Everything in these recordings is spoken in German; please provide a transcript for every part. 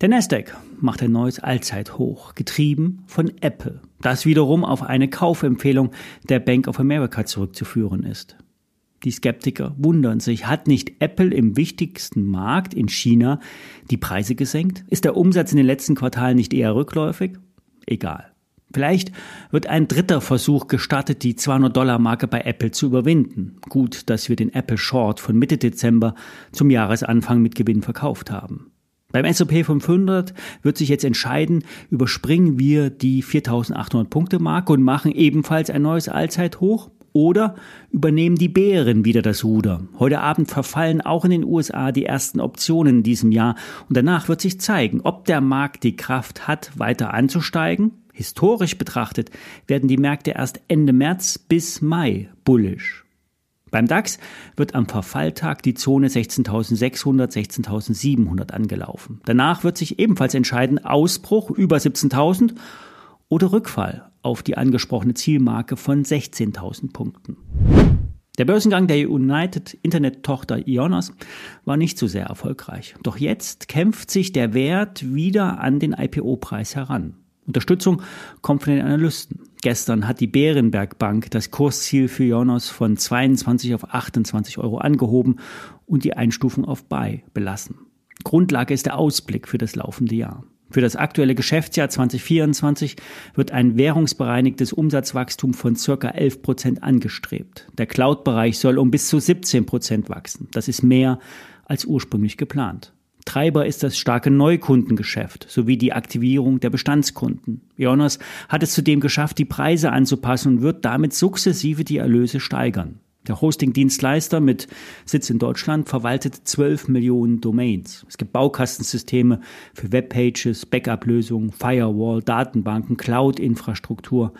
Der Nasdaq macht ein neues Allzeithoch, getrieben von Apple, das wiederum auf eine Kaufempfehlung der Bank of America zurückzuführen ist. Die Skeptiker wundern sich, hat nicht Apple im wichtigsten Markt in China die Preise gesenkt? Ist der Umsatz in den letzten Quartalen nicht eher rückläufig? Egal. Vielleicht wird ein dritter Versuch gestartet, die 200-Dollar-Marke bei Apple zu überwinden. Gut, dass wir den Apple Short von Mitte Dezember zum Jahresanfang mit Gewinn verkauft haben. Beim S&P 500 wird sich jetzt entscheiden, überspringen wir die 4800 Punkte Marke und machen ebenfalls ein neues Allzeithoch oder übernehmen die Bären wieder das Ruder? Heute Abend verfallen auch in den USA die ersten Optionen in diesem Jahr und danach wird sich zeigen, ob der Markt die Kraft hat, weiter anzusteigen. Historisch betrachtet werden die Märkte erst Ende März bis Mai bullisch. Beim DAX wird am Verfalltag die Zone 16.600, 16.700 angelaufen. Danach wird sich ebenfalls entscheiden, Ausbruch über 17.000 oder Rückfall auf die angesprochene Zielmarke von 16.000 Punkten. Der Börsengang der United Internet-Tochter Ionos war nicht so sehr erfolgreich. Doch jetzt kämpft sich der Wert wieder an den IPO-Preis heran. Unterstützung kommt von den Analysten. Gestern hat die Bärenberg Bank das Kursziel für Ionos von 22 auf 28 Euro angehoben und die Einstufung auf Buy belassen. Grundlage ist der Ausblick für das laufende Jahr. Für das aktuelle Geschäftsjahr 2024 wird ein währungsbereinigtes Umsatzwachstum von circa 11 Prozent angestrebt. Der Cloud-Bereich soll um bis zu 17 Prozent wachsen. Das ist mehr als ursprünglich geplant. Treiber ist das starke Neukundengeschäft sowie die Aktivierung der Bestandskunden. Ionos hat es zudem geschafft, die Preise anzupassen und wird damit sukzessive die Erlöse steigern. Der Hosting-Dienstleister mit Sitz in Deutschland verwaltet 12 Millionen Domains. Es gibt Baukastensysteme für Webpages, Backup-Lösungen, Firewall, Datenbanken, Cloud-Infrastruktur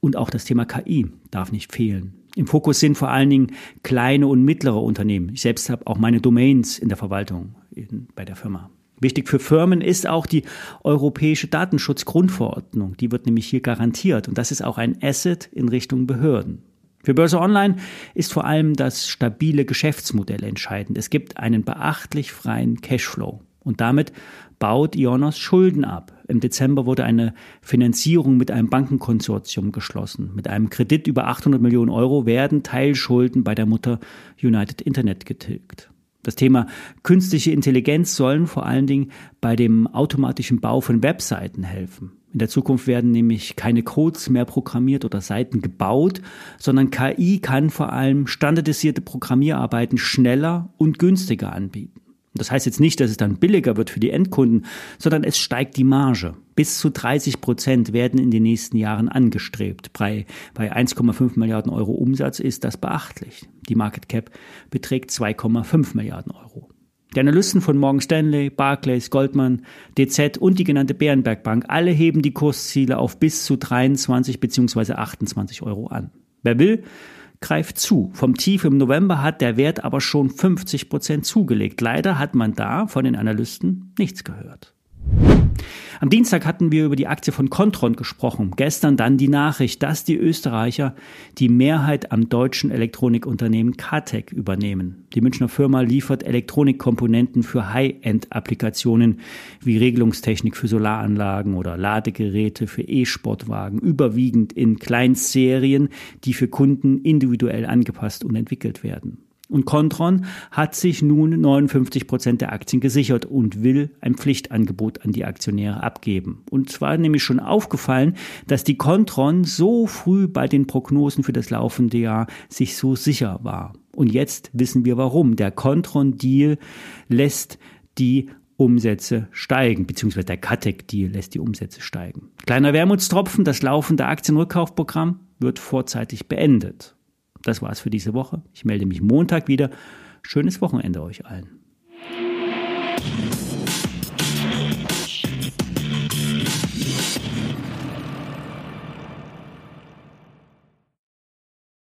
und auch das Thema KI darf nicht fehlen. Im Fokus sind vor allen Dingen kleine und mittlere Unternehmen. Ich selbst habe auch meine Domains in der Verwaltung in, bei der Firma. Wichtig für Firmen ist auch die europäische Datenschutzgrundverordnung. Die wird nämlich hier garantiert und das ist auch ein Asset in Richtung Behörden. Für Börse Online ist vor allem das stabile Geschäftsmodell entscheidend. Es gibt einen beachtlich freien Cashflow und damit baut Ionos Schulden ab. Im Dezember wurde eine Finanzierung mit einem Bankenkonsortium geschlossen. Mit einem Kredit über 800 Millionen Euro werden Teilschulden bei der Mutter United Internet getilgt. Das Thema künstliche Intelligenz sollen vor allen Dingen bei dem automatischen Bau von Webseiten helfen. In der Zukunft werden nämlich keine Codes mehr programmiert oder Seiten gebaut, sondern KI kann vor allem standardisierte Programmierarbeiten schneller und günstiger anbieten. Das heißt jetzt nicht, dass es dann billiger wird für die Endkunden, sondern es steigt die Marge. Bis zu 30 Prozent werden in den nächsten Jahren angestrebt. Bei, bei 1,5 Milliarden Euro Umsatz ist das beachtlich. Die Market Cap beträgt 2,5 Milliarden Euro. Die Analysten von Morgan Stanley, Barclays, Goldman, DZ und die genannte Bärenberg Bank alle heben die Kursziele auf bis zu 23 bzw. 28 Euro an. Wer will, greift zu. Vom Tief im November hat der Wert aber schon 50 Prozent zugelegt. Leider hat man da von den Analysten nichts gehört. Am Dienstag hatten wir über die Aktie von Contron gesprochen. Gestern dann die Nachricht, dass die Österreicher die Mehrheit am deutschen Elektronikunternehmen Kartec übernehmen. Die Münchner Firma liefert Elektronikkomponenten für High-End-Applikationen wie Regelungstechnik für Solaranlagen oder Ladegeräte für E-Sportwagen, überwiegend in Kleinstserien, die für Kunden individuell angepasst und entwickelt werden. Und Contron hat sich nun 59 Prozent der Aktien gesichert und will ein Pflichtangebot an die Aktionäre abgeben. Und zwar nämlich schon aufgefallen, dass die Contron so früh bei den Prognosen für das laufende Jahr sich so sicher war. Und jetzt wissen wir warum. Der Contron-Deal lässt die Umsätze steigen, beziehungsweise der Katec-Deal lässt die Umsätze steigen. Kleiner Wermutstropfen, das laufende Aktienrückkaufprogramm wird vorzeitig beendet. Das war's für diese Woche. Ich melde mich Montag wieder. Schönes Wochenende euch allen.